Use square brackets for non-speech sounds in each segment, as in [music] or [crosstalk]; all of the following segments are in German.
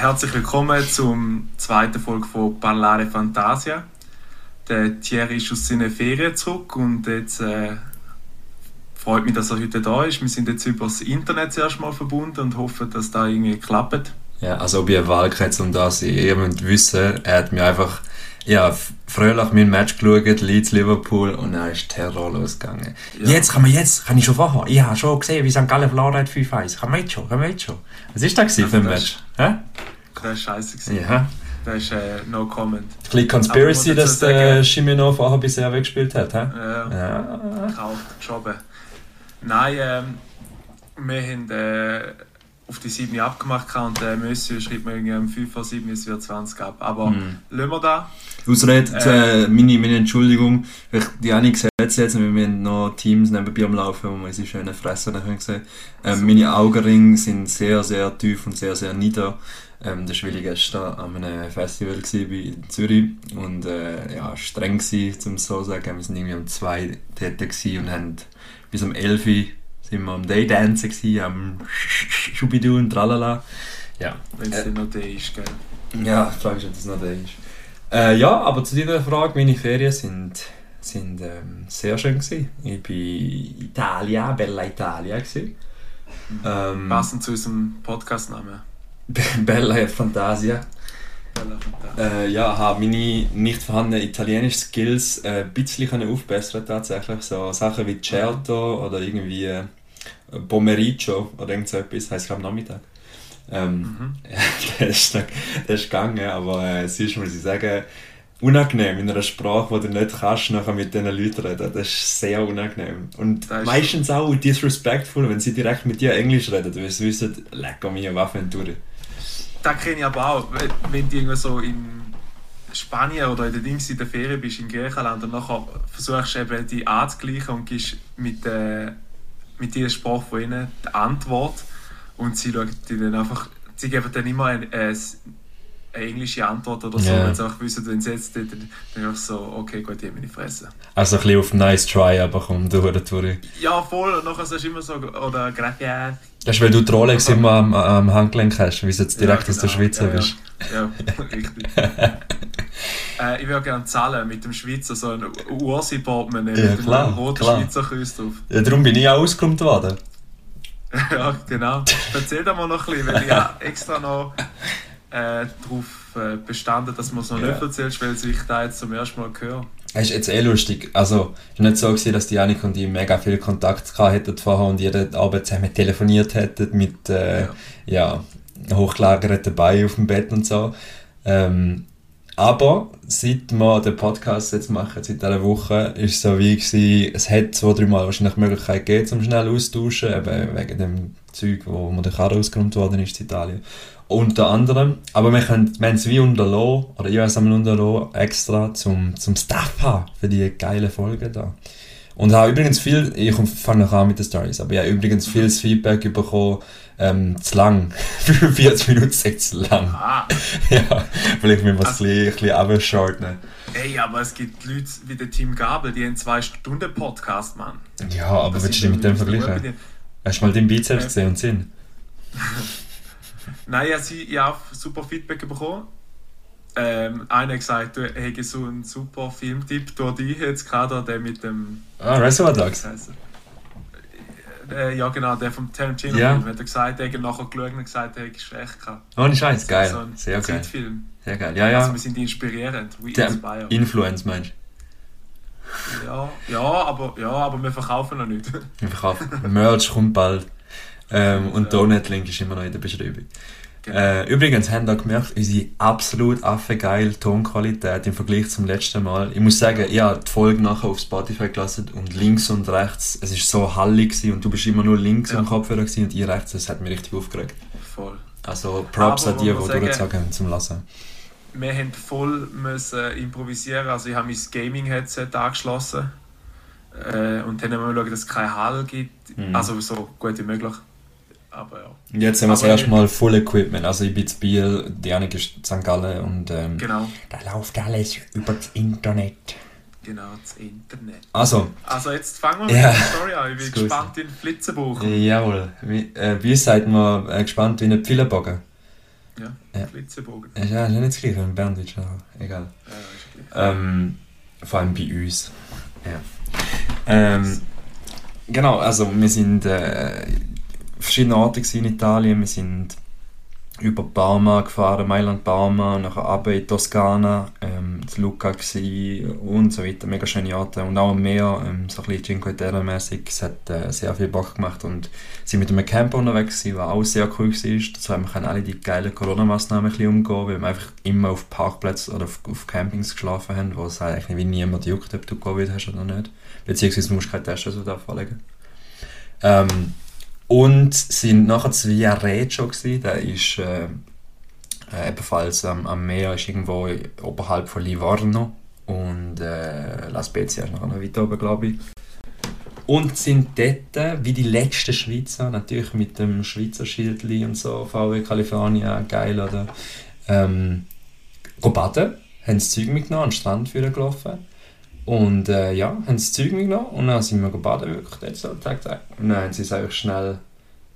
herzlich willkommen zum zweiten Folge von Parlare Fantasia. Der Thierry ist aus seinen Ferien zurück und jetzt äh, freut mich, dass er heute da ist. Wir sind jetzt über das Internet zuerst mal verbunden und hoffen, dass da irgendwie klappt. Ja, also bei Wahlkreuz und das, ihr müsst wissen, er hat mir einfach ja, fröhlich mein Match geschaut, Leeds Liverpool, und dann ist Terror losgegangen. Ja. Jetzt kann man jetzt, kann ich schon vorher, ich habe schon gesehen, wie St. Gallen verloren hat 5-1. Kann man jetzt schon, kann man jetzt schon. Was war das ja, für ein Match? Hä? Das war scheiße. Ja. Das ist äh, no comment. Ein bisschen Conspiracy, dass der Shimino vorher bisher weggespielt hat, hä? Ja. ja. Gekauft, geschoben. Nein, ähm, wir haben äh, auf die 7 abgemacht und der Monsieur schreibt mir irgendwie um 5 vor 7 es wird 20 ab. Aber mhm. lassen wir da. Ausrede, äh, äh, meine, meine Entschuldigung, ich, die eine es jetzt, wir haben noch Teams nebenbei am Laufen, wo man unsere schönen Fressen sehen ähm, so. Meine Augenringe sind sehr, sehr tief und sehr, sehr nieder. Ähm, das war, gestern an einem Festival in Zürich und äh, ja, streng war, um es so zu sagen. Wir waren irgendwie um 2 dort und haben bis um 11 Uhr sind wir am Daydancen gewesen, am Schubidu und tralala. Ja. Wenn es äh, noch Day ist, gell? Ja, ich frage mich, ob das noch Day ist. Äh, ja, aber zu deiner Frage, meine Ferien sind, sind ähm, sehr schön gewesen. Ich war in Italia, Bella Italia. Gewesen. Ähm, Passend zu unserem Podcast-Namen. [laughs] Bella Fantasia. Äh, ja, habe meine nicht vorhandenen italienischen Skills äh, ein bisschen aufbessern tatsächlich. So Sachen wie Certo oder irgendwie Pomeriggio oder irgend so etwas, heisst glaube Nachmittag. Ähm, mhm. [laughs] das, ist, das ist gegangen, aber äh, es ist, muss ich sagen, unangenehm in einer Sprache, die du nicht kannst, nachher mit diesen Leuten reden. Das ist sehr unangenehm. Und meistens auch disrespectful, wenn sie direkt mit dir Englisch reden, weil sie wissen, leck mir Waffe durch. Das kenne ich aber auch, wenn du irgendwo so in Spanien oder in der Dings in der Ferien bist, in Griechenland und nachher versuchst du eben die anzugleichen und gibst mit, äh, mit dieser Sprache von ihnen die Antwort und sie schauen dann einfach, sie geben dann immer ein, ein eine englische Antwort oder so, yeah. wenn sie auch wissen, wenn sie jetzt dann, dann ich so, okay, gut, ich habe meine Fresse. Also ein bisschen auf nice try, aber komm, du durch. Ja, voll, und nachher sagst du immer so, oder gracias. Das ist, weil du die Rolex immer am, am Handgelenk hast, wie du jetzt direkt ja, genau. aus der genau. Schweiz ja, bist. Ja, ja richtig. [laughs] äh, ich würde gerne zahlen mit dem Schweizer, so ein Ursi-Portemonnaie ja, mit dem roten Schweizer Küss drauf. Ja, darum bin ich auch ausgeräumt worden. [laughs] ja, genau. Erzähl doch mal noch ein bisschen, weil ich ja extra noch äh, darauf äh, bestanden, dass man es noch ja. nicht erzählst, weil ich da jetzt zum ersten Mal höre. Es ist jetzt eh lustig. Also, es war nicht so, gewesen, dass die Janik und ich mega viel Kontakt hätten vorher und jeden Abend zusammen telefoniert hätten mit äh, ja. ja, hochgelagerten Beinen auf dem Bett und so. Ähm, aber seit wir den Podcast jetzt machen, seit dieser Woche, ist es so wie gewesen, es hat zwei, drei Mal wahrscheinlich die Möglichkeit gegeben, zum schnell austauschen, eben wegen dem Zeug, wo mir der Karre ausgeräumt worden ist in Italien. Unter anderem. Aber wir, können, wir haben es wie unterlassen, oder ich habe es einmal unterlassen, extra zum, zum Staff haben für die geile Folge da. Und habe übrigens viel, ich fange noch an mit den Stories, aber ich habe übrigens viel Feedback bekommen, ähm, zu lang. [laughs] 45 Minuten ist zu lang. Ah. [laughs] ja, vielleicht müssen wir es also, ein bisschen abschalten. Ey, aber es gibt Leute wie der Team Gabel, die haben zwei Stunden Podcast, Mann. Ja, aber das willst du dich mit dem vergleichen? Hast du mal den Bizeps gesehen und Sinn? [laughs] Nein, ich habe auch super Feedback bekommen. Ähm, einer hat gesagt, du hättest so einen super Filmtipp durch dich jetzt gerade, der mit dem. Ah, Reservoir Dogs. Äh, ja, genau, der vom Tarantino ja. Film. Hat er gesagt, er hat nachher geschaut und gesagt, er hätte schlecht gehabt. Ohne Scheiß, geil. So ein Sehr geil. Zeitfilm. Sehr geil, ja, ja. Also wir sind inspirierend. We der inspire. Influence meinst du? Ja, ja, aber, ja, aber wir verkaufen noch nicht. Wir verkaufen. Merch kommt bald. Ähm, und Donut-Link ist immer noch in der Beschreibung. Genau. Äh, übrigens haben wir gemerkt, unsere absolut affengeile Tonqualität im Vergleich zum letzten Mal. Ich muss sagen, ich habe die Folge nachher auf Spotify gelassen und links und rechts, es ist so hallig gewesen, und du bist immer nur links ja. am Kopfhörer gewesen und ich rechts, das hat mich richtig aufgeregt. Voll. Also Props Aber, an die, die durchgezogen haben zum Lassen. Wir mussten voll müssen improvisieren, also ich habe mein Gaming-Headset angeschlossen äh, und dann haben wir geschaut, dass es keinen Hall gibt, mhm. also so gut wie möglich. Aber ja. Jetzt haben wir das erste Mal Full Equipment. Also ich bin zu Biel, die Janik ist St. Gallen und ähm, genau. da läuft alles über das Internet. Genau, das Internet. Also, also jetzt fangen wir mit ja, der Story an. Ich bin gespannt ein Flitzenbuch. Jawohl. Wie, äh, wie sagt man, äh, gespannt wie ein Pfillenbogen? Ja. Ja. Flitzebogen. Ist ja, ist ja nicht das gleiche, in Berndeutsch, egal. Ja, klar. Ähm, vor allem bei uns. Ja. Ähm, genau, also wir sind äh, verschiedene Orte gewesen in Italien. Wir sind über Parma gefahren, Mailand, Parma, nachher runter in Toskana, ähm, in Lucca und so weiter. Mega schöne Orte und auch am Meer, ähm, so ein bisschen Cinque Terre-mäßig. Es hat äh, sehr viel Bock gemacht und sind mit einem Camper unterwegs gewesen, was auch sehr cool war. Dazu haben wir alle die geilen Corona-Massnahmen ein bisschen umgehen, weil wir einfach immer auf Parkplätzen oder auf, auf Campings geschlafen haben, wo es halt eigentlich wie niemand juckt, ob du Covid hast oder nicht. Beziehungsweise du musst keinen Test so da vorlegen. Ähm, und sind nachher zu Viareggio gewesen, der ist äh, äh, ebenfalls am, am Meer, ist irgendwo oberhalb von Livorno und äh, La Spezia ist nachher noch weiter oben, glaube ich. Und sind dort, wie die letzten Schweizer, natürlich mit dem Schweizer Schildli und so, VW California, geil, oder? Ähm, baden, haben das Zeug mitgenommen, an den Strand gelaufen. Und äh, ja, haben das Zeug mitgenommen und dann sind wir baden, wirklich dort so, zack, zack. Und dann haben sie es einfach schnell,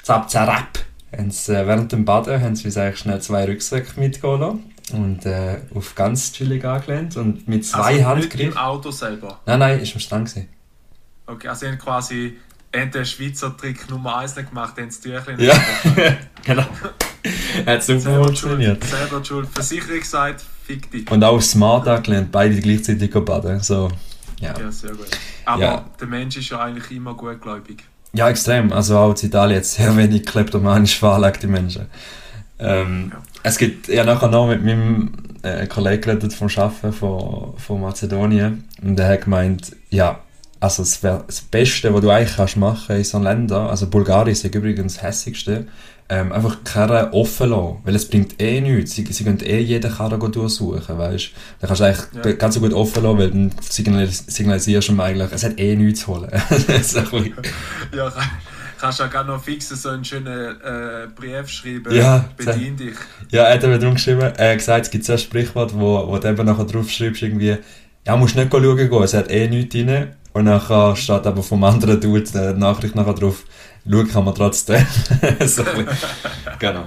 zap, zarap, haben sie, äh, während dem Baden haben sie uns eigentlich schnell zwei Rucksäcke mitgehen lassen. Und äh, auf ganz chillig angelehnt und mit zwei also nicht Handgriffen. im Auto selber. Nein, nein, ist am Strand gewesen. Okay, also sie haben quasi haben den Schweizer Trick Nummer 1 nicht gemacht, haben das Tüchlein Ja, [laughs] genau. [laughs] Hat super Selber funktioniert. selber schuld. Versicherung sagt, fick dich. Und auch smart angelehnt, beide gleichzeitig baden. So, ja. Ja, sehr gut. Aber Ja. der Mensch ist ja eigentlich immer gutgläubig. ja, extrem. Also auch in Italien jetzt sehr wenig kleptomanisch veranlagte Menschen. Ähm, Ja. Es gibt ja nachher noch mit meinem äh, Kollegen geredet vom Arbeiten von, von Mazedonien und der hat gemeint, ja, also es wäre das Beste, was du eigentlich kannst machen in so Ländern, also Bulgarien ist übrigens das hässigste, ähm, einfach die Karre offen lassen, weil es bringt eh nichts. Sie, sie können eh jeden Karre durchsuchen, weißt du. Dann kannst du eigentlich Ja. ganz so gut offen lassen, weil dann signalis signalisierst du ihm eigentlich, es hat eh nichts zu holen. [laughs] [laughs] Ja, kann- kannst ja gar noch fixen, so einen schönen äh, Brief schreiben. Ja, Bedien dich. Ja, er hat eben drum geschrieben, hat gesagt, es gibt so ein Sprichwort, wo, wo du eben nachher drauf schreibst, irgendwie, ja, musst nicht schauen gehen, es hat eh nichts drin. Und nachher steht aber vom anderen Dude die Nachricht nachher drauf, schauen kann man trotzdem. [laughs] so genau.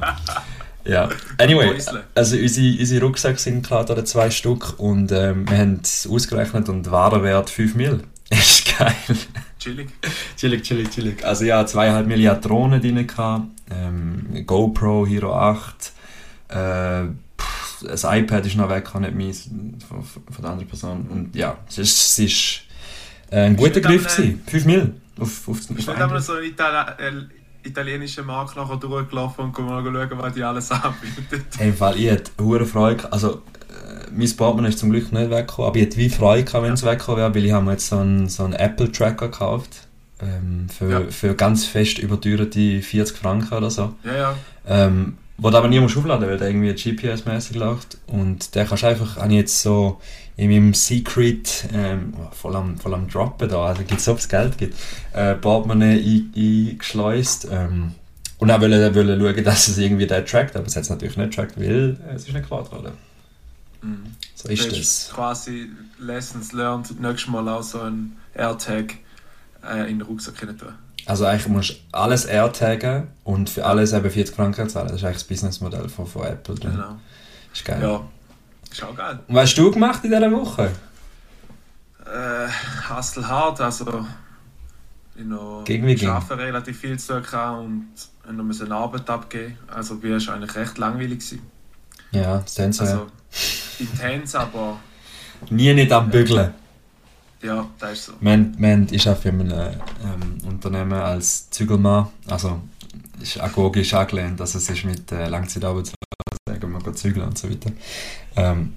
Ja, anyway, also unsere, unsere Rucksäcke sind klar da zwei Stück und ähm, wir haben es ausgerechnet und Warenwert 5 Mil. [laughs] Ist geil. Chillig. Chillig, chillig, chillig. Also ja, zweieinhalb Milliarden Drohnen drin gehabt, ähm, GoPro Hero 8, äh, pff, das iPad ist noch weg, nicht meins, von, von der anderen Person. Und ja, es ist, es ist ein guter Griff äh, gewesen. 5 Mil auf, auf, Ist auf nicht einen einmal so ein Itali äh, italienischer Markt nachher durchgelaufen und mal schauen, was die alles [laughs] anbieten. Hey, Fall, ich hatte hure Freude, also äh, mein Portemonnaie ist zum Glück nicht weggekommen, aber ich hätte wie Freude gehabt, wenn es weggekommen wäre, weil ich habe mir jetzt so einen, so einen Apple-Tracker gekauft, ähm, für, Ja. für ganz fest überteuerte 40 Franken oder so. Ja, ja. Ähm, wo du aber nie musst aufladen weil der irgendwie GPS-mäßig läuft. Und der kannst du einfach, habe ich jetzt so in meinem Secret, ähm, voll, am, voll am Droppen da, also gibt es, ob es Geld gibt, äh, Portemonnaie ein- eingeschleust. Ähm, und auch wollen, wollen schauen, dass es irgendwie der trackt, aber es hat es natürlich nicht trackt, weil äh, es ist nicht gewartet worden. Mhm. So ist Das das. quasi Lessons learned. Nächstes Mal auch so ein AirTag äh, in den Rucksack rein tun. Also eigentlich musst du alles AirTaggen und für alles eben 40 Franken zahlen. Das ist eigentlich das Businessmodell von, von Apple. drin. Genau. Ist geil. Ja. Ist auch geil. Und was hast du gemacht in dieser Woche? Äh, Hustle hart, also ich noch arbeiten relativ viel zu tun und noch müssen Arbeit abgeben. Also wir war eigentlich recht langweilig. Gewesen. Ja, das sie ja. Also intens, aber Nie nicht am Bügeln. ja, das ist so. Wir, haben- wir haben- ich arbeite in einem ähm, Unternehmen als Zügelmann. Also, ist agogisch angelehnt. Also, es ist mit äh, Langzeitarbeit, zügeln und so weiter. Ähm,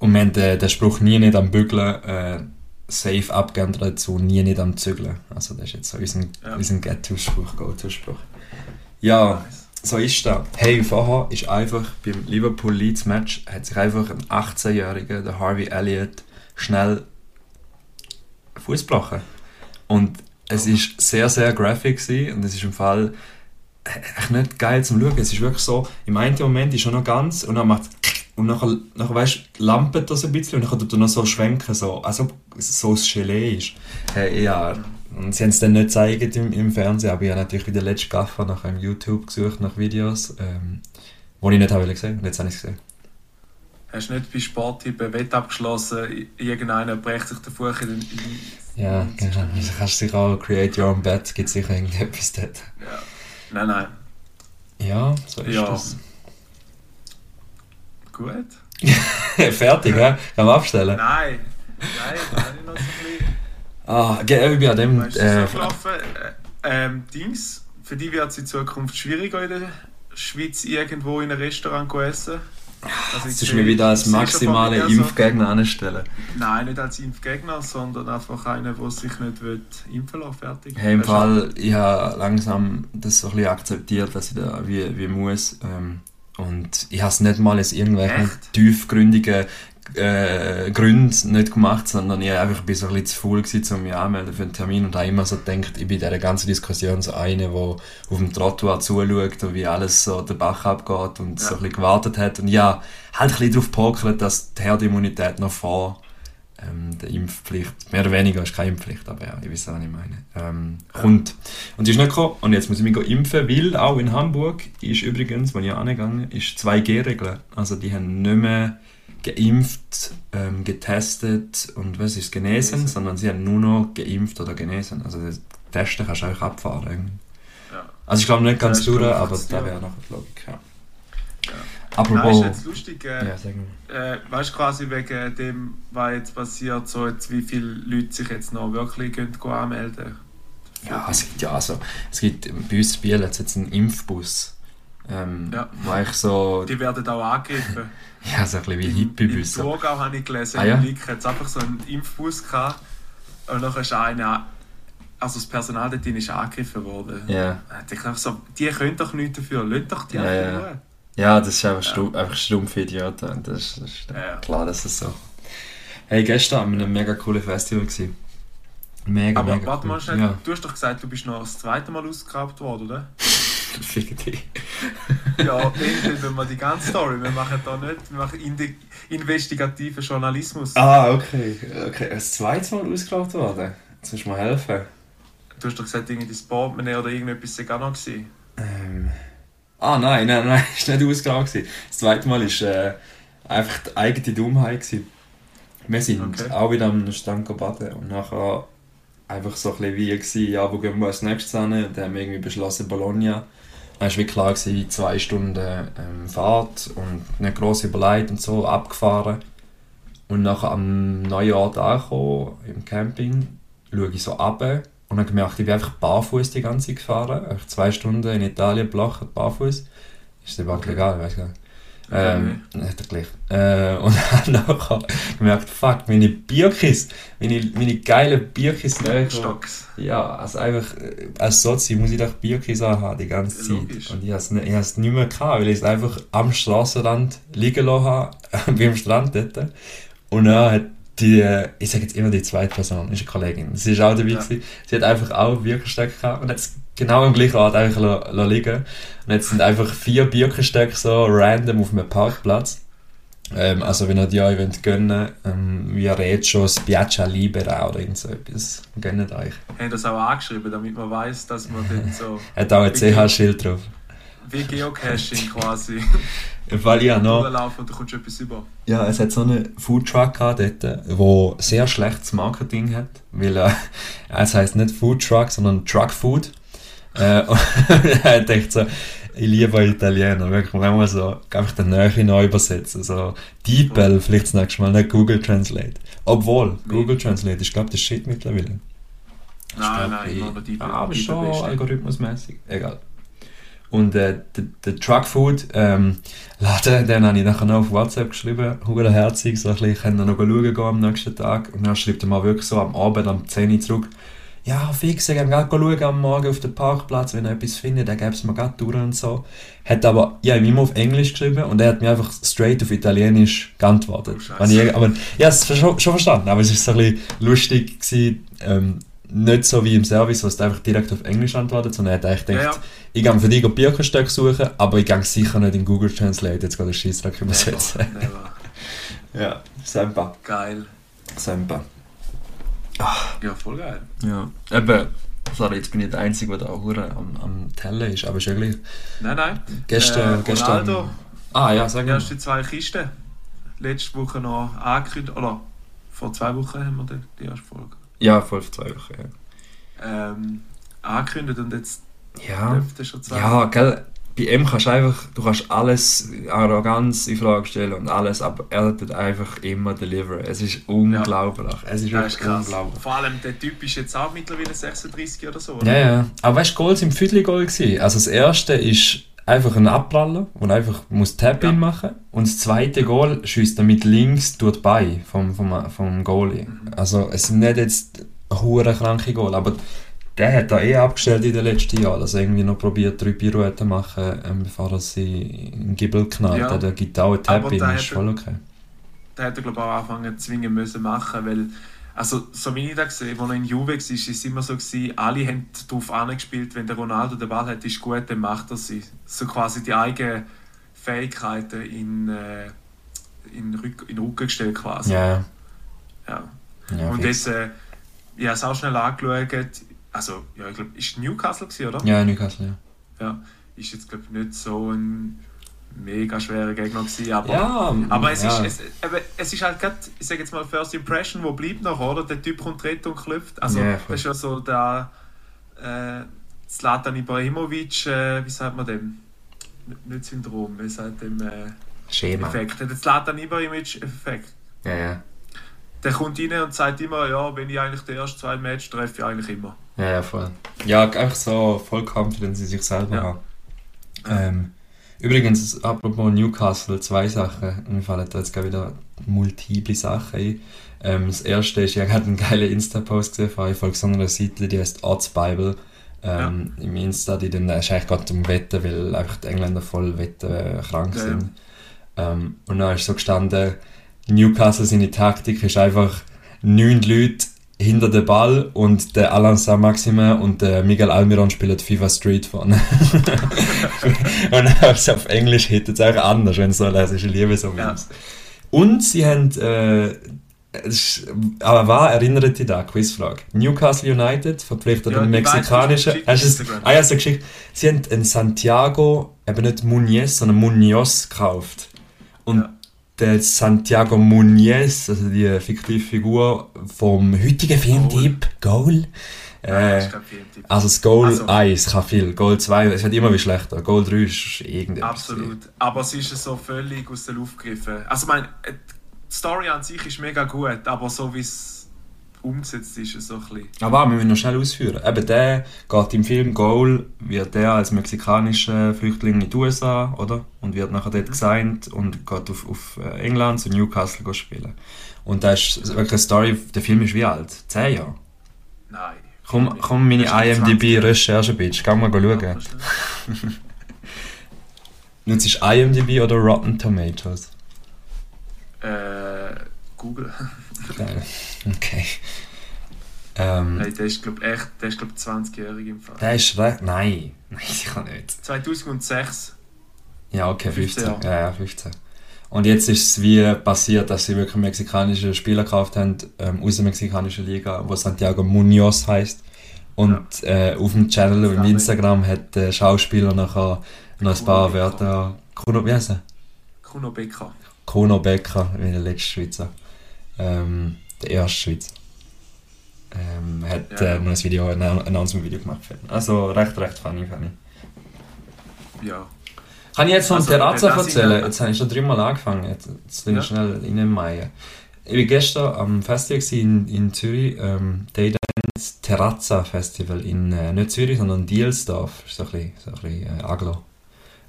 und wir haben den, den Spruch nie nicht am Bügeln äh, safe abgeändert zu nie nicht am Zügeln. Also, das ist jetzt so unser, Ja. unser Get-To-Spruch, Go-To-Spruch. Ja, so ist das. Hey, vorher ist einfach beim Liverpool Leeds Match hat sich einfach ein 18-jähriger, der Harvey Elliott, schnell Fuß gebrochen. Und es ist sehr, sehr graphic gewesen und es ist im Fall echt nicht geil zum Schauen. Es ist wirklich so, im einen Moment ist er noch ganz und dann macht und nachher, nachher weißt, lampet das ein bisschen und dann tut er noch so schwenken, so, als ob es so ein Gelee ist. Hey, ja, und sie haben es dann nicht gezeigt im, im Fernsehen, aber ich habe natürlich wieder letzte Gaffer nach einem YouTube gesucht, nach Videos. Ähm, Den ich nicht habe gesehen und jetzt habe ich es gesehen. Hast du nicht bei Sporttipp ein Wett abgeschlossen, irgendeiner bricht sich den Fuß in den... Ja, genau. Also kannst du dich auch Create Your Own Bed, gibt sicher irgendetwas dort. Ja. Nein, nein. Ja, so ist Ja. das. Gut. [laughs] Fertig, ja? Kann man abstellen? Nein. Nein, nein, ich noch so ein bisschen... Ah, ge- ich bin an dem... Weißt Äh? Äh, ähm, Dings, für die wird es in Zukunft schwieriger in der Schweiz irgendwo in einem Restaurant essen. Also Jetzt ist mir wieder als maximale von mir so- Impfgegner anstellen. Nein, nicht als Impfgegner, sondern einfach einer, der sich nicht will impfen lassen Fertig. Hey, im? Fall, ich habe langsam das so ein bisschen akzeptiert, dass ich da wie, wie muss. Ähm, und ich habe es nicht mal aus irgendwelchen Echt? tiefgründigen äh, Gründen nicht gemacht, sondern ich einfach bin so ein bisschen zu faul gewesen, um mich anzumelden für einen Termin und habe immer so gedacht, ich bin in dieser ganzen Diskussion so einer, der auf dem Trottoir zuschaut und wie alles so den Bach abgeht und so Ja. ein bisschen gewartet hat. Und ja, halt ein bisschen darauf pokert, dass die Herdenimmunität noch vor ähm, der Impfpflicht, mehr oder weniger ist keine Impfpflicht, aber ja, ich weiß, was ich meine, ähm, kommt. Und die ist nicht gekommen und jetzt muss ich mich impfen, weil auch in Hamburg ist übrigens, wenn ich angegangen ist 2G-Regel. Also die haben nicht mehr geimpft, ähm, getestet und was ist genesen, Genesen. sondern sie haben nur noch geimpft oder genesen. Also das Testen kannst du eigentlich abfahren. irgendwie. Ja. Also ich glaube nicht ganz Ja, durch, ich, aber da ja. wäre noch die Logik. Ja. Ja. Apropos... ist jetzt lustig. Äh, ja, äh, weißt du quasi wegen dem, was jetzt passiert, so jetzt, wie viele Leute sich jetzt noch wirklich gehen, gehen anmelden Ja, es gibt ja also, es gibt bei uns in Biel jetzt einen Impfbus. Ähm, Ja. Wo eigentlich so, Die werden auch angegriffen. [laughs] ja, so ein bisschen wie Im- Im Hippie-Busse. Thurgau habe ich gelesen, Ah, im ja? Link hat es einfach so einen Impfbus gehabt. Und dann ist einer, also das Personal dort ist angegriffen worden. Ja. Ich dachte so, die können doch nichts dafür, lasst doch die Ja, einfach ja. in ja, das ist einfach, Ja. stumpf, einfach stumpfe Idioten. Das, ist- das ist Ja, klar, dass es so. Hey, gestern haben wir ein mega cooles Festival gewesen. Mega, Aber mega warte cool. mal schnell, Ja, du hast doch gesagt, du bist noch das zweite Mal ausgeraubt worden, oder? Fick dich. Ja, wenn, wenn wir die ganze Story, wir machen da nicht, wir machen indi- investigativen Journalismus. Ah, okay. okay. Das zweite Mal ausgelaufen worden. Jetzt musst du mir helfen. Du hast doch gesagt, irgendwie das Portemonnaie oder irgendetwas auch noch. Ähm. Ah, nein, nein, nein, [laughs] ist nicht ausgelaufen. gewesen. Das zweite Mal war äh, einfach die eigene Dummheit. Gewesen. Wir sind Okay. auch wieder am Stand baden und nachher einfach so ein bisschen wie gewesen, ja, wo gehen wir als nächstes hin? Und dann haben wir irgendwie beschlossen, Bologna. Dann war klar, gewesen, zwei Stunden ähm, Fahrt und nicht gross überlegt und so, abgefahren. Und nachher am neuen Ort angekommen, im Camping, schaue ich so runter und dann gemerkt, ich bin einfach barfuß die ganze Zeit gefahren. Einfach zwei Stunden in Italien blocken, barfuß. Ist das überhaupt Okay. legal? Ich weiß gar nicht. Ähm, nicht gleich. Äh, und [laughs] dann nachher gemerkt, fuck, meine Bierkis, meine, meine geilen Bierkis. ne, Stocks. Ja, also einfach, äh, als Sozi muss ich doch Bierkis anhaben, die ganze Zeit. Logisch. Und ich habe es nicht, ich nicht mehr gehabt, weil ich es einfach am Strassenrand liegen lassen habe, [laughs] wie am Strand dort. Und dann hat die, äh, ich sage jetzt immer die zweite Person, ist eine Kollegin, sie ist auch dabei Ja. gewesen, sie hat einfach auch Birkenstocke gehabt und hat es genau am gleichen Ort einfach la- la liegen Und jetzt sind einfach vier Birkenstöcke so random auf einem Parkplatz. Ähm, also wenn ihr die euch wollt gönnen ähm, via Reggio, Spiaggia Libera oder irgend so etwas, gönnt euch. Haben das auch angeschrieben, damit man weiß, dass man dann so [laughs] Hat auch ein CH-Schild drauf. wie Geocaching [laughs] quasi Weil habe noch... und du kommst etwas über. Ja, es hat so einen Foodtruck gehabt dort, wo sehr schlechtes Marketing hat, weil äh, [laughs] es heißt nicht Foodtruck, sondern Truck Food. Äh, und [laughs] er denkt so, ich liebe Italiener, wirklich, wenn man so einfach den Nähe neu übersetzen, so DeepL vielleicht das nächste Mal, nicht Google Translate. Obwohl, Google Translate ist, glaube ich, das Shit mittlerweile. Ich Nein, glaub, nein, ich- noch die Ah, aber schon algorithmusmäßig. Egal. Und äh, der, der Truckfood ähm, Laden, den habe ich nachher noch auf WhatsApp geschrieben, hure herzig, so ein bisschen, ich kann dann noch schauen gehen am nächsten Tag. Und dann schreibt er mal wirklich so am Abend, am 10 Uhr zurück, ja, fix, ich gehe schauen am Morgen auf den Parkplatz, wenn er etwas findet, dann gäbe es mir gerade durch und so. Hat aber, ja, ihm immer auf Englisch geschrieben und er hat mir einfach straight auf Italienisch geantwortet. Oh, ich, aber, ja, es ist schon, schon verstanden, aber es ist so ein bisschen lustig gewesen, ähm, nicht so wie im Service, wo es einfach direkt auf Englisch antwortet, sondern er hat eigentlich Ja, gedacht, ja. ich gehe für dich Birkenstöcke suchen, aber ich gehe sicher nicht in Google Translate, jetzt gerade den Scheissdreck übersetzen. Never. [laughs] Ja, Sempa. Geil. Sempa. Ja, voll geil. Ja, eben, sorry, jetzt bin ich der Einzige, der da auch am, am Tellen ist, aber ist ja gleich. Nein, nein. Gestern, äh, gestern... Ronaldo Ah ja, sag Die mal. ersten zwei Kisten. Letzte Woche noch angekündigt, oder vor zwei Wochen haben wir die, die erste Folge. Ja, für zwei Wochen. Ähm, angekündigt und jetzt Ja. das schon zwei Ja, gell, bei ihm kannst du einfach, du kannst alles, Arroganz in Frage stellen und alles, aber er tut einfach immer deliveren. Es ist unglaublich. Es ist Ja, wirklich ist krass. unglaublich. Vor allem der Typ ist jetzt auch mittlerweile 36 oder so. Oder? Ja, ja. Aber weißt du, Goals im Viertelgoal gewesen. Also das erste ist einfach ein Abpraller, wo er einfach muss Tap-In Ja. machen und das zweite Goal schießt er mit links durch Beine vom, vom, vom Goalie. Mhm. Also es sind nicht jetzt hure kranke Goal, aber der hat da eh abgestellt in den letzten Jahren, dass er irgendwie noch probiert, drei Pirouetten zu machen, ähm, bevor er sie in den Gibbel knallt. Ja. Der gibt auch ein Tap-In, der ist hat- voll okay. Da hätte er glaube ich auch anfangen zwingen müssen machen, weil also so wie ich das gesehen, als er in Juve war, ist es immer so gewesen, alle haben darauf angespielt, wenn der Ronaldo den Ball hat, ist gut, dann macht er sie. So quasi die eigenen Fähigkeiten in, äh, in, Rück, in den Rücken gestellt quasi. Ja, Ja. ja. Und fix. jetzt, äh, ich habe es auch schnell angeschaut, also ja, ich glaube, ist Newcastle gewesen, oder? ja, Newcastle, ja. Ja. Ist jetzt glaube ich nicht so ein mega schwerer Gegner gewesen, aber... Ja, Aber es, ja. ist, es, aber es ist halt gerade, ich sage jetzt mal, First Impression, wo bleibt noch, oder? Der Typ kommt rein und klopft. Also, Ja, das ist ja so der äh, Zlatan Ibrahimovic, äh, wie sagt man dem? Nicht Syndrom, wie sagt dem äh, Schema. Effekt? Der Zlatan Ibrahimovic-Effekt. Ja, ja. Der kommt rein und sagt immer, ja, wenn ich eigentlich die ersten zwei Matches treffe, ich eigentlich immer. Ja, ja, voll. Ja, einfach so voll Confidence in sich selber Ja. haben. Ähm, übrigens, apropos Newcastle, zwei Sachen. Mir fallen da jetzt gerade wieder multiple Sachen ein. Ähm, das erste ist, ich habe einen geilen Insta-Post gesehen von einer Volkswagener Seite, die heißt Odds Bible. Ähm, Im Insta, die dann ist eigentlich gerade zum Wetten, weil einfach die Engländer voll Wetten äh, krank Ja, sind. Ähm, und dann ist so gestanden, Newcastle seine Taktik ist einfach neun Leute hinter den Ball und der Alan Saint-Maximin und der Miguel Almiron spielen FIFA Street vorne. [laughs] und also auf Englisch hätte es auch anders, wenn es so lässt. Ich liebe so Ja. Und sie haben, äh, ist- aber was erinnert dich da? Quizfrage. Newcastle United verpflichtet Ja, einen mexikanischen. hast du es-. Ah ja, so geschickt. Sie haben einen Santiago, eben nicht Muniz, sondern Munoz gekauft. Und Ja. Der Santiago Muniz, also die fiktive Figur vom heutigen Filmtipp Goal. Äh, also das Goal Also- 1 kann viel, Goal 2, es wird immer wie schlechter. Goal 3 ist irgendetwas. Absolut. Aber es ist so völlig aus der Luft gegriffen. Also, ich meine, die Story an sich ist mega gut, aber so wie es umgesetzt ist, so ein bisschen. Aber wir müssen noch schnell ausführen. Eben der geht im Film Goal, wird der als mexikanischer Flüchtling in die USA, oder? Und wird nachher dort gesigned und geht auf, auf äh, England zu Newcastle spielen. Und da ist wirklich eine Story, der Film ist wie alt? 10 Jahre? Nein. Komm, komm meine Das ist schon 20 Jahre. IMDb-Recherche, bitch. Geh mal schauen. Ja. [laughs] Nutzt ist IMDb oder Rotten Tomatoes? äh, Google. Geil. [laughs] [laughs] Okay. Ähm, Nein, der ist, glaube echt, der ist, glaub 20-jährig im Fall. der ist recht... Nein. [laughs] Nein, sicher nicht. 2006. Ja, okay, 15 15. Jahre. Ja, ja, 15. Und jetzt ist es wie passiert, dass sie wirklich einen mexikanischen Spieler gekauft haben, ähm, aus der mexikanischen Liga, wo Santiago Munoz heißt. Und äh, auf dem Channel Name. Instagram hat der Schauspieler nachher noch ein paar Kuno. Wörter. Kuno, wie heißt er? Kuno Becker. Kono Becker, wie der letzte Schweizer. Ähm, der erste Schweizer. Ähm, hat Ja. äh, noch ein Video, ein Announcement-Video gemacht. Also recht, recht funny, funny. Ja. Kann ich jetzt von Also, Terrazza erzählen? Jetzt habe ich schon dreimal angefangen. Jetzt, jetzt will ich schnell reinmeilen. Ich war gestern am Festival in, in Zürich, ähm, Daydance Terrazza Festival in, äh, nicht Zürich, sondern Dielsdorf. So ein bisschen, so ein bisschen äh, Aglo.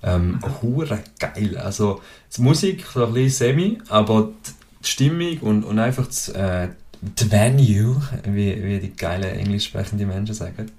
Ähm, hure geil. Also, die Musik so ein bisschen semi, aber die die Stimmung und, und einfach das, äh, die Venue, wie, wie die geilen englisch sprechenden Menschen sagen,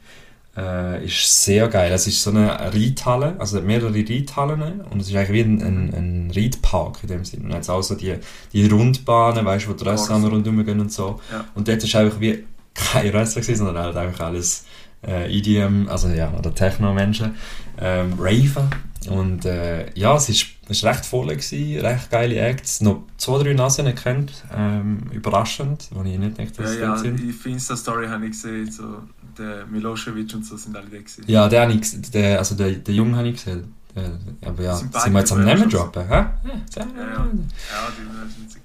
äh, ist sehr geil. Es ist so eine Reithalle, also mehrere Reithallen und es ist eigentlich wie ein, ein, ein Reitpark in dem Sinne. Und jetzt auch so die, die Rundbahnen, weißt du, wo die Restaurants rundherum gehen und so. Ja. Und dort ist einfach wie kein Restaurant sondern halt einfach alles äh, EDM, also ja, oder Techno-Menschen, ähm, Raven. Und äh, ja, es ist, es ist recht voll gewesen, recht geile Acts, noch zwei, drei Nasen erkannt, ähm, überraschend, wo ich nicht dachte, dass Ja, sie ja, sind. die Insta-Story habe ich gesehen, so, der Milosevic und so sind alle da gewesen. Ja, der habe ich, der, also der, der Junge habe ich gesehen. Äh, aber ja, Sind sind, wir jetzt am Namen droppen? Hä? Ja, Ja, ja. ja.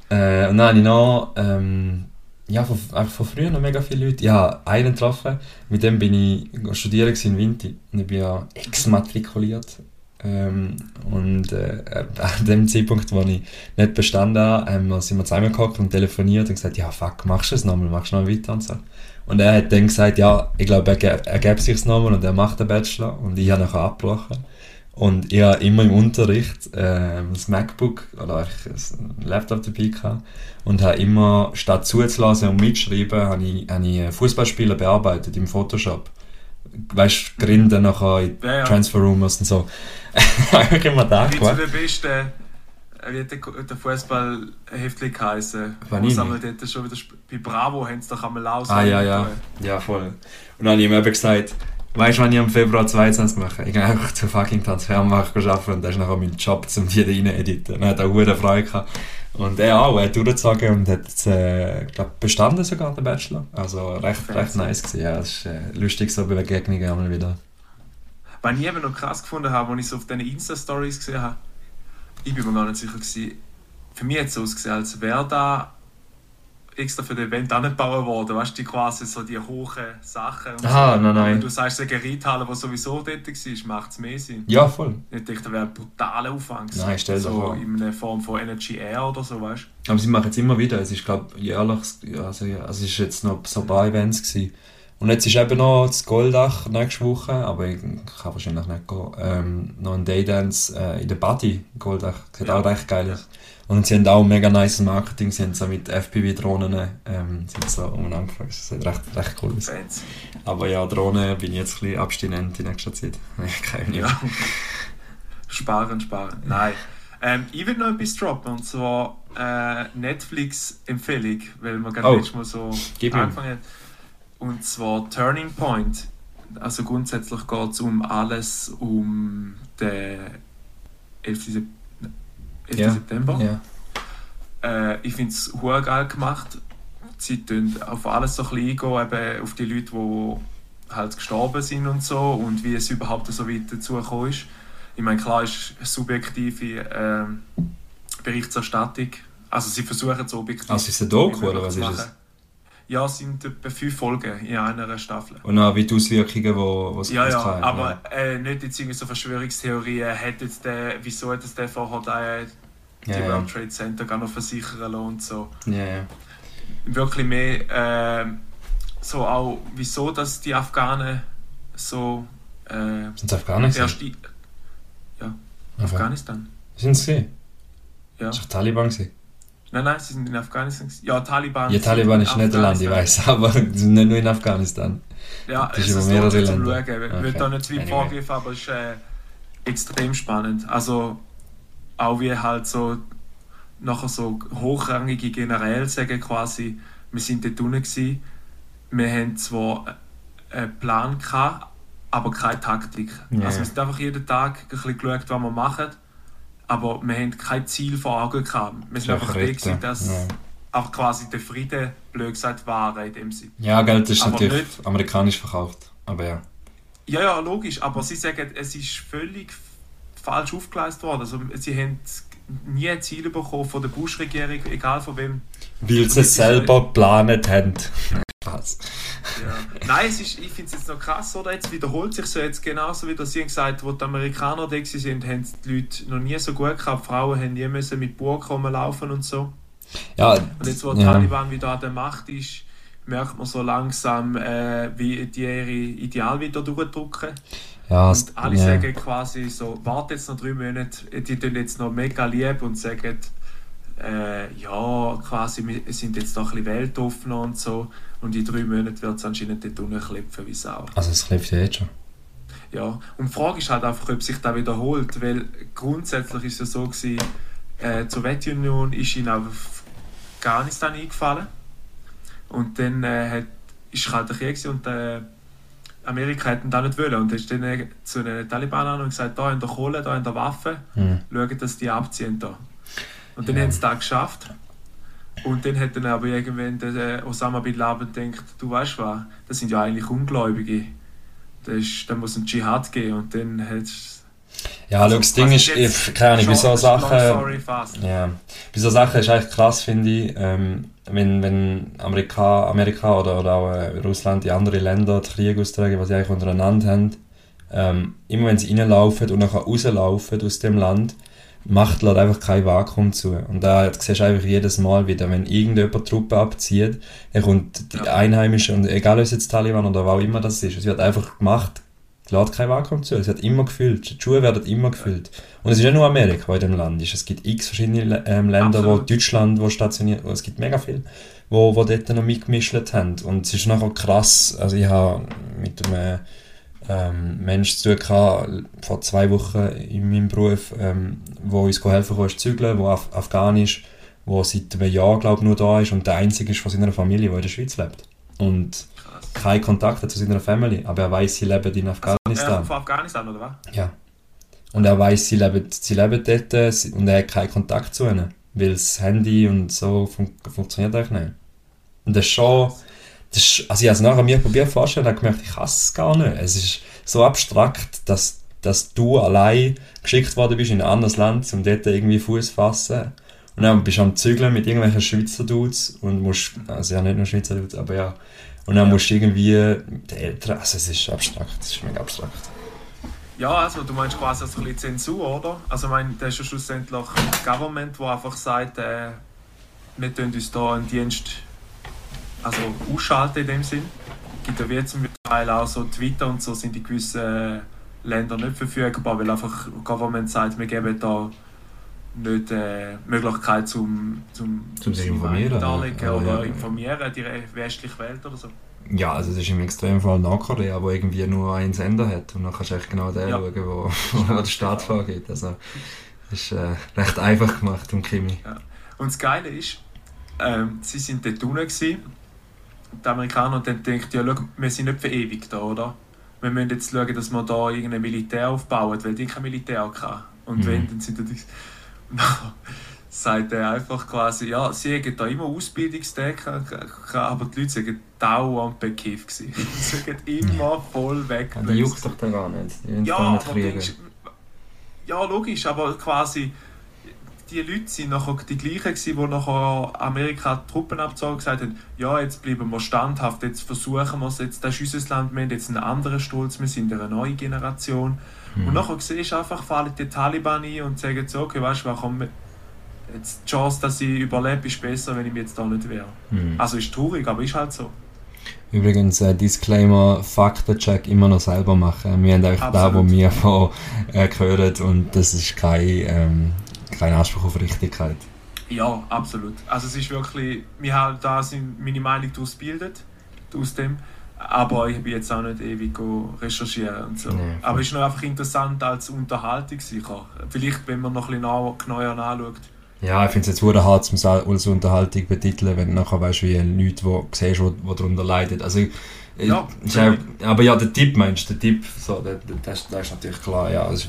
Ja. Äh, und dann habe ich noch, ähm, ja, von, früher noch mega viele Leute. Ja, einen getroffen, mit dem bin ich studieren in Vinti. Und ich bin ja exmatrikuliert. Ähm, und äh, [laughs] an dem Zeitpunkt, wo ich nicht bestanden habe, haben sind wir zusammengehockt und telefoniert und gesagt, ja, fuck, machst du es nochmal, machst du noch weiter und so. Und er hat dann gesagt, ja, ich glaube, er, gä- er gäbe sich nochmal und er macht den Bachelor. Und ich habe nachher abgebrochen. Und ich habe immer im Unterricht äh, das MacBook oder eigentlich ein Laptop dabei gehabt und habe immer, statt zuzulassen und mitschreiben, habe ich, habe ich Fußballspieler bearbeitet im Photoshop. Weißt du, Gründe nachher in Ja, ja. Transfer Rumors und so. [laughs] habe ich immer da Wie zu der besten, äh, wie hat der, der Fußballheftling geheißen? Wo haben wir dort schon wieder bei Bravo haben sie doch einmal aus. Ah, ja, ja. Ja, voll. Und dann habe ich ihm eben gesagt, weißt du, was ich am Februar 22 mache? Ich gehe einfach zu fucking Transfermarkt arbeiten und das ist nachher mein Job, um die rein editen. Dann hat er gute Freude gehabt. Und er auch, er hat durchgezogen und hat, äh, glaub, bestanden sogar, den Bachelor. Also recht, recht nice gewesen. Ja, es ist äh, lustig, so Begegnungen einmal wieder. Was ich eben noch krass gefunden habe, als ich so auf diesen Insta-Stories gesehen habe, ich bin mir gar nicht sicher gewesen, für mich hat es so ausgesehen, als wäre da extra für das Event angebaut worden, weißt du, die quasi so die hohen Sachen Aha, so. nein, nein. Wenn du sagst, eine Geräthalle, die sowieso dort war, macht es mehr Sinn. Ja, voll. Ich dachte, das wäre ein brutaler Aufwand. Nein, stell dir so vor. in einer Form von Energy Air oder so, weißt du. Aber sie machen es immer wieder. Es ist, glaube ich, jährlich, also, ja, also es ist jetzt noch so ein paar Events gewesen. Und jetzt ist eben noch das Goldach nächste Woche, aber ich kann wahrscheinlich nicht gehen. Ähm, noch ein Daydance äh, in der Body, Goldach. Sieht Ja. auch recht geil aus. Und sie haben auch mega nice Marketing. Sie haben so mit FPV-Drohnen ähm, sind so umeinander gefragt. Das sieht recht, recht cool aus. Aber ja, Drohnen bin ich jetzt ein bisschen abstinent in nächster Zeit. [laughs] Keine Ja. sparen, sparen. Nein. Ähm, ich will noch etwas droppen, und zwar äh, Netflix-Empfehlung, weil wir gerade Oh. letztes Mal so Gib angefangen haben. Und zwar Turning Point. Also grundsätzlich geht es um alles um den 11. Sep 11. Ja. September. Ja. Äh, ich finde es geil gemacht. Sie tun auf alles so ein bisschen eingehen, eben auf die Leute, die halt gestorben sind und so und wie es überhaupt so weit dazu gekommen ist. Ich meine, klar ist eine subjektive ähm, Berichterstattung. Also sie versuchen so objektiv Also ist es ein Doku, oder was zu ist es? Ja, es sind etwa fünf Folgen in einer Staffel. Und auch wie die Auswirkungen, wo, was Ja, ja, kann, aber äh, nicht jetzt irgendwie so Verschwörungstheorien, hat jetzt der, wieso hat es der vorher den, die Ja, ja. World Trade Center gar noch versichern lassen und so. Ja, ja. wirklich mehr ähm, so auch, wieso dass die Afghanen so äh, Sind es Afghanistan? erst die, Afghanistan. Sind sie? Ja. Das war Taliban. Gewesen. Nein, nein, sie sind in Afghanistan. Ja, Taliban. Ja, Taliban ist sind nicht ein Land, ich weiß, [laughs] aber sie sind nicht nur in Afghanistan. Ja, Das es ist ist mehrere sich zum Länder. Schauen. Ich will Okay. da nicht zu weit Anyway. vorgreifen, aber es ist äh, extrem spannend. Also auch wie halt so nachher so hochrangige Generäle sagen quasi, wir sind dort unten gewesen, wir haben zwar einen Plan gehabt, aber keine Taktik. Ja. Also wir sind einfach jeden Tag ein bisschen geschaut, was wir machen, aber wir haben kein Ziel vor Augen gehabt. Wir sind einfach gewesen, dass Ja. einfach quasi der Friede, blöd gesagt, war in dem Sinne. ja, Geld ist Aber natürlich nicht- amerikanisch verkauft. Aber ja. Ja, ja, logisch, aber sie sagen, es ist völlig falsch aufgeleistet worden. Also, sie haben nie ein Ziel bekommen von der Bush-Regierung, egal von wem. Weil sie es selber geplant haben. Spaß. Ja. Nein, es ist, ich finde es jetzt noch krass, oder? Jetzt wiederholt sich so jetzt genauso wie das sie haben gesagt, wo die Amerikaner da waren, haben die Leute noch nie so gut gehabt. Frauen haben nie müssen mit Burg laufen und so. Ja, Und jetzt, wo ja. Taliban wieder an der Macht ist, merkt man so langsam, äh, wie die ihre Ideal wieder durchdrücken. ja, Und alle ja. sagen quasi so, warte jetzt noch drei Monate, die tun jetzt noch mega lieb und sagen, äh, ja, quasi, wir sind jetzt noch ein bisschen weltoffener und so. Und in drei Monaten wird es anscheinend dort unten klopfen wie Sau. Also es läuft ja jetzt schon. Ja. Und die Frage ist halt einfach, ob sich das wiederholt, weil grundsätzlich ist es ja so gewesen, äh, die Sowjetunion ist in Afghanistan eingefallen und dann äh, hat, ist Kalter Krieg gewesen und äh, Amerika hätten das nicht wollen und dann ist dann zu den Taliban an und gesagt, da in der Kohle, da in der Waffe, Hm. schauen, dass die abziehen da. Und dann Ja. haben sie das geschafft. Und dann hat dann aber irgendwann der äh, Osama Bin Laden gedacht, du weißt was, das sind ja eigentlich Ungläubige. Das ist, da muss ein Dschihad geben und dann hat Ja, also, das Ding ist, ich, keine Ahnung, bei so Sachen. Ja, bei so Sachen ist eigentlich krass, finde ich, ähm, wenn, wenn Amerika, Amerika oder, oder auch äh, Russland, die anderen Länder die Kriege austragen, was sie eigentlich untereinander haben, ähm, immer wenn sie reinlaufen und nachher rauslaufen aus dem Land, macht halt einfach kein Vakuum zu. Und da siehst du einfach jedes Mal wieder, wenn irgendjemand Truppen abzieht, er kommt die ja. Einheimischen, und egal ob es jetzt Taliban oder was auch immer das ist, es wird einfach gemacht, lädt kein Vakuum zu, es wird immer gefüllt, die Schuhe werden immer gefüllt. Und es ist nicht nur Amerika, in dem Land ist, es gibt x verschiedene ähm, Länder, Absolut. wo Deutschland, wo stationiert, es gibt mega viel, wo, wo dort noch mitgemischt haben. Und es ist nachher krass, also ich habe mit einem ähm, Mensch zu tun vor zwei Wochen in meinem Beruf, ähm, wo uns helfen konnte, zügeln, der Af Afghan ist, der seit einem Jahr, glaube nur da ist und der einzige ist von seiner Familie, der in der Schweiz lebt. Und keinen Kontakt hat zu seiner Familie, aber er weiß, sie leben in Afghanistan. Also, äh, von Afghanistan, oder was? Ja. Und er weiß, sie leben, sie leben dort äh, und er hat keinen Kontakt zu ihnen, weil das Handy und so fun funktioniert eigentlich nicht. Und das ist schon das ist, also ich habe es nachher mir probiert vorzustellen und habe gemerkt, ich hasse es gar nicht. Es ist so abstrakt, dass, dass du allein geschickt worden bist in ein anderes Land, um dort irgendwie Fuß zu fassen. Und dann bist du am Zügeln mit irgendwelchen Schweizer Dudes und musst, also ja nicht nur Schweizer Dudes, aber ja. Und dann musst du irgendwie die Eltern, also es ist abstrakt, es ist mega abstrakt. Ja, also du meinst quasi also ein bisschen Zensur, oder? Also ich meine, das ist ja schlussendlich ein Government, das einfach sagt, äh, wir tun uns hier einen Dienst also ausschalten in dem Sinn. Es gibt ja wie zum Teil auch so Twitter und so sind in gewissen Ländern nicht verfügbar, weil einfach Government sagt, wir geben da nicht äh, Möglichkeit zum, zum, zum sich informieren darlegen ja, oder ja. informieren, die westliche Welt oder so. Ja, also es ist im Extremfall Nordkorea, wo irgendwie nur einen Sender hat und dann kannst du echt genau den ja. schauen, wo, wo der Staat vorgeht. Also das ist äh, recht einfach gemacht um Krimi. Ja. Und das Geile ist, ähm, sie sind dort unten die Amerikaner dann denken, ja, schau, wir sind nicht für ewig da, oder? Wir müssen jetzt schauen, dass wir da irgendein Militär aufbauen, weil die kein Militär hatten. Und mhm. wenn, dann sind [laughs] die... sagt er einfach quasi, ja, sie hätten da immer Ausbildungsdeck, aber die Leute sagen dauernd bekifft gewesen. [laughs] sie sind immer voll weg. Ja, die juckt doch da gar nicht. Die ja, aber denkst, ja, logisch, aber quasi die Leute sind nachher die gleichen gewesen, die nachher Amerika Truppen abzogen gesagt haben, ja, jetzt bleiben wir standhaft, jetzt versuchen wir es, jetzt, das ist unser Land, wir haben jetzt einen anderen Stolz, wir sind eine neue Generation. Mhm. Und nachher siehst du einfach, fallen die Taliban ein und sagen so, okay, weißt du, komm, jetzt die Chance, dass ich überlebe, ist besser, wenn ich jetzt da nicht wäre. Mhm. Also ist traurig, aber ist halt so. Übrigens, äh, Disclaimer, Faktencheck immer noch selber machen. Wir haben eigentlich da, wo wir [laughs] von äh, gehört und das ist kein ähm, kein Anspruch auf Richtigkeit. Ja, absolut. Also es ist wirklich, wir haben da sind meine Meinung daraus bildet, aus dem, aber ich bin jetzt auch nicht ewig recherchieren und so. Nee, aber es ist noch einfach interessant als Unterhaltung sicher. Vielleicht, wenn man noch ein bisschen genauer anschaut. Ja, ich finde es jetzt sehr hart, um es als Unterhaltung betiteln, wenn du nachher weißt, wie Leute, die siehst, die darunter leiden. Also, ja, auch, aber ja, der Tipp meinst du, der Tipp, so, der, der, das, das ist natürlich klar, ja. Also,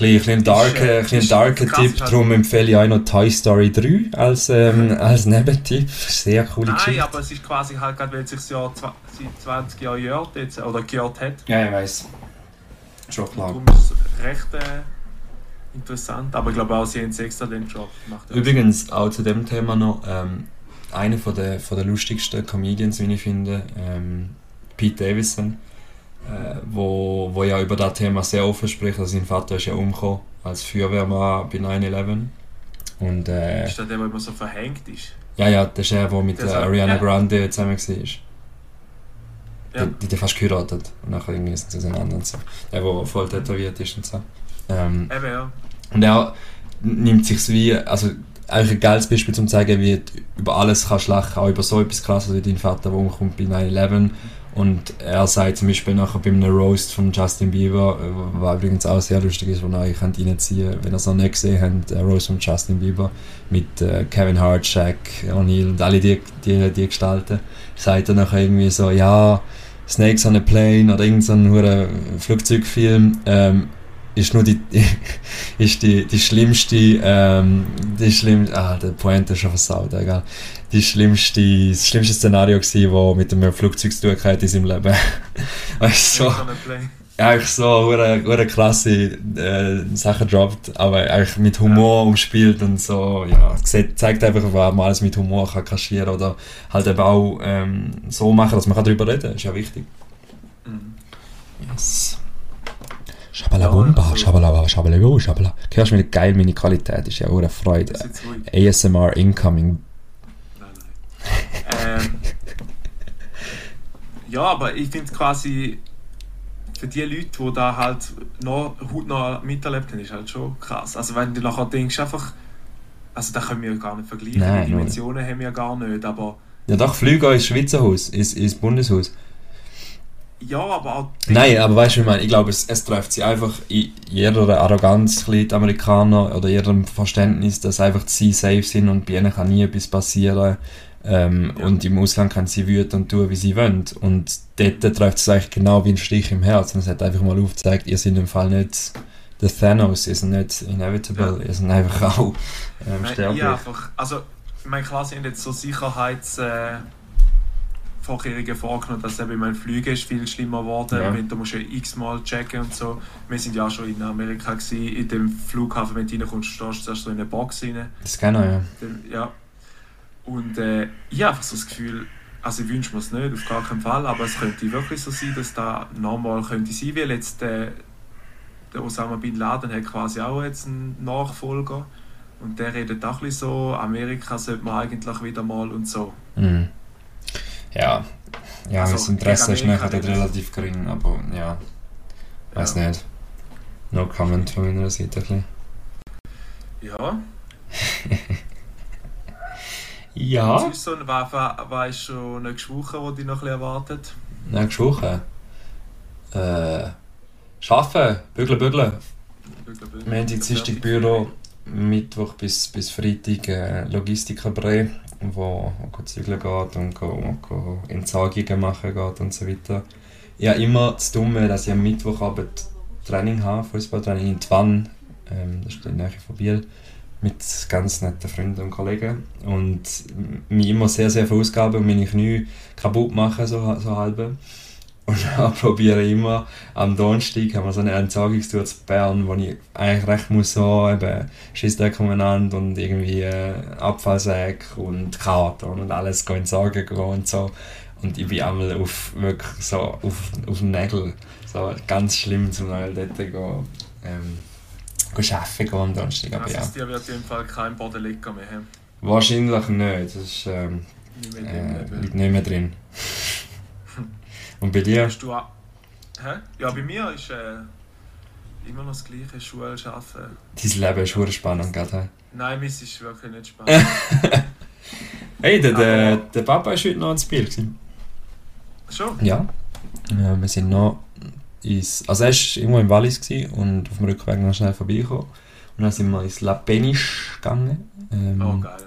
ein bisschen darker, ist, äh, darker Tipp, darum empfehle ich auch noch Toy Story 3 als, ähm, als Nebentipp. Sehr coole Nein, Geschichte. aber es ist quasi halt gerade, weil es sich das Jahr seit 20 Jahren gehört jetzt, oder gehört hat. Ja, ich weiß. Schon klar. Darum ist es recht äh, interessant, aber ich glaube auch, sie haben es extra den Job gemacht. Übrigens, auch zu dem Thema noch, ähm, einer von der, von der lustigsten Comedians, wie ich finde, ähm, Pete Davidson äh, wo, wo ja über das Thema sehr offen spricht. Also sein Vater ist ja umgekommen als Feuerwehrmann bei 9-11. Und, äh, ist das der, der immer so verhängt ist? Ja, ja, das ist der, der mit der Ariana ja. Grande zusammen war. Ja. Die, die fast geheiratet und nachher irgendwie sind sie auseinander und so. Der, der voll tätowiert ist und so. Ähm, Eben, ja. Und er nimmt sich wie, also eigentlich ein geiles Beispiel, um zu zeigen, wie du über alles kannst lachen, auch über so etwas krasses wie dein Vater, der umkommt bei 9-11 und er sagt zum Beispiel nachher bei einem Roast von Justin Bieber, äh, was übrigens auch sehr lustig ist, ihr euch reinziehen wenn ihr es noch nicht gesehen habt, der Roast von Justin Bieber mit äh, Kevin Hart, Shaq, O'Neill und alle die, die, die Gestalten, sagt er nachher irgendwie so, ja, Snakes on a Plane oder irgendein so Flugzeugfilm, ähm, ist nur die, [laughs] ist die, die schlimmste, ähm, die schlimmste, ah, der Pointe ist schon versaut, egal die schlimmste, das schlimmste Szenario gewesen, das mit einem Flugzeug zu tun hat in seinem Leben. [laughs] weißt du, so. eigentlich so eine, eine klasse äh, Sachen droppt, aber eigentlich mit Humor ja. umspielt und so, ja, zeigt einfach, was man alles mit Humor kann kaschieren oder halt eben auch ähm, so machen, dass man darüber reden kann, ist ja wichtig. Mhm. Yes. Schabalabumba, ja, Schabalaba, Schabalabo, Schabala. Hörst du, wie geil meine Qualität ist? Ja, eine Freude. ASMR incoming. Nein, nein. ähm, ja, aber ich finde quasi für die Leute, die da halt noch, noch miterlebt haben, ist halt schon krass. Also wenn du nachher denkst, einfach, also da können wir gar nicht vergleichen, Nein, die Dimensionen haben wir gar nicht, aber... Ja doch, Flüge ins Schweizer Haus, ins, ins Bundeshaus. Ja, aber auch... Nein, aber weißt du, ich meine, ich glaube, es, es trifft sie einfach in jeder Arroganz, die Amerikaner, oder ihrem Verständnis, dass einfach sie safe sind und bei ihnen kann nie etwas passieren. Ähm, ja. Und im Ausland kann sie wüten und tun, wie sie wollen. Und dort trifft es eigentlich genau wie ein Stich im Herzen. Es hat einfach mal aufgezeigt, ihr seid im Fall nicht der Thanos, ihr seid nicht inevitable, ja. ihr seid einfach auch ähm, sterblich. Ja, einfach, also, ich meine, klar sind jetzt so Sicherheits... Äh, Vorkehrungen vorgenommen, dass eben mein Flüge ist viel schlimmer geworden, ja. musst du ja x-mal checken und so. Wir sind ja auch schon in Amerika gewesen, in dem Flughafen, wenn du reinkommst, stehst du erst so in eine Box rein. Das kann er, ja. ja. Und äh, ich habe einfach so das Gefühl, also ich wünsche mir es nicht, auf gar keinen Fall, aber es könnte wirklich so sein, dass da normal könnte sein, weil jetzt der, der Osama Bin Laden hat quasi auch jetzt einen Nachfolger und der redet auch ein bisschen so, Amerika sollte man eigentlich wieder mal und so. Mhm. Ja, ja also, das Interesse ist nachher relativ gering, aber ja, weiß ja. nicht. No comment von meiner Seite. Ja. [laughs] Ja. Sonst so, war, war, war schon nächste Woche, wo dich noch ein erwartet? Nächste Woche? Äh, arbeiten, bügeln, bügeln. Montag, Dienstag Büro, Mittwoch bis, bis Freitag äh, Logistikerbrei, wo, wo zügeln geht und Entsagungen machen geht und so weiter. Ich habe immer das Dumme, dass ich am Mittwochabend Training habe, Fußballtraining in Twann, ähm, das ist in der Nähe von Biel mit ganz netten Freunden und Kollegen und mich immer sehr, sehr verausgaben und meine Knie kaputt machen, so, so halbe. Und [laughs] dann probiere ich immer, am Donnerstag haben wir so eine Entsagungstour zu Bern, wo ich eigentlich recht muss so eben Schissdeck umeinander und irgendwie äh, Abfallsäcke und Karton und alles entsagen gehen und so. Und ich bin einmal auf, wirklich so auf, auf den Nägel, so ganz schlimm zum Teil dort gehen. Ähm, arbeiten gehen am Donnerstag. Aber also, ja. dir wird auf jeden Fall kein Bodenleger mehr haben? Wahrscheinlich nicht. Das ist, ähm, nicht mehr drin, äh, nicht mehr drin. Und bei dir? Hast du hä? Ja, bei mir ist äh, immer noch das gleiche, Schule, arbeiten. Dein Leben ist sehr spannend, gell? Nein, meins ist wirklich nicht spannend. [laughs] hey, der, der, der Papa war heute noch ins Spiel. Schon? Ja. ja. Wir sind noch ins, also er war irgendwo im Wallis und auf dem Rückweg noch schnell vorbeigekommen. Und dann sind wir ins La Peniche gegangen. Ähm, oh, geil.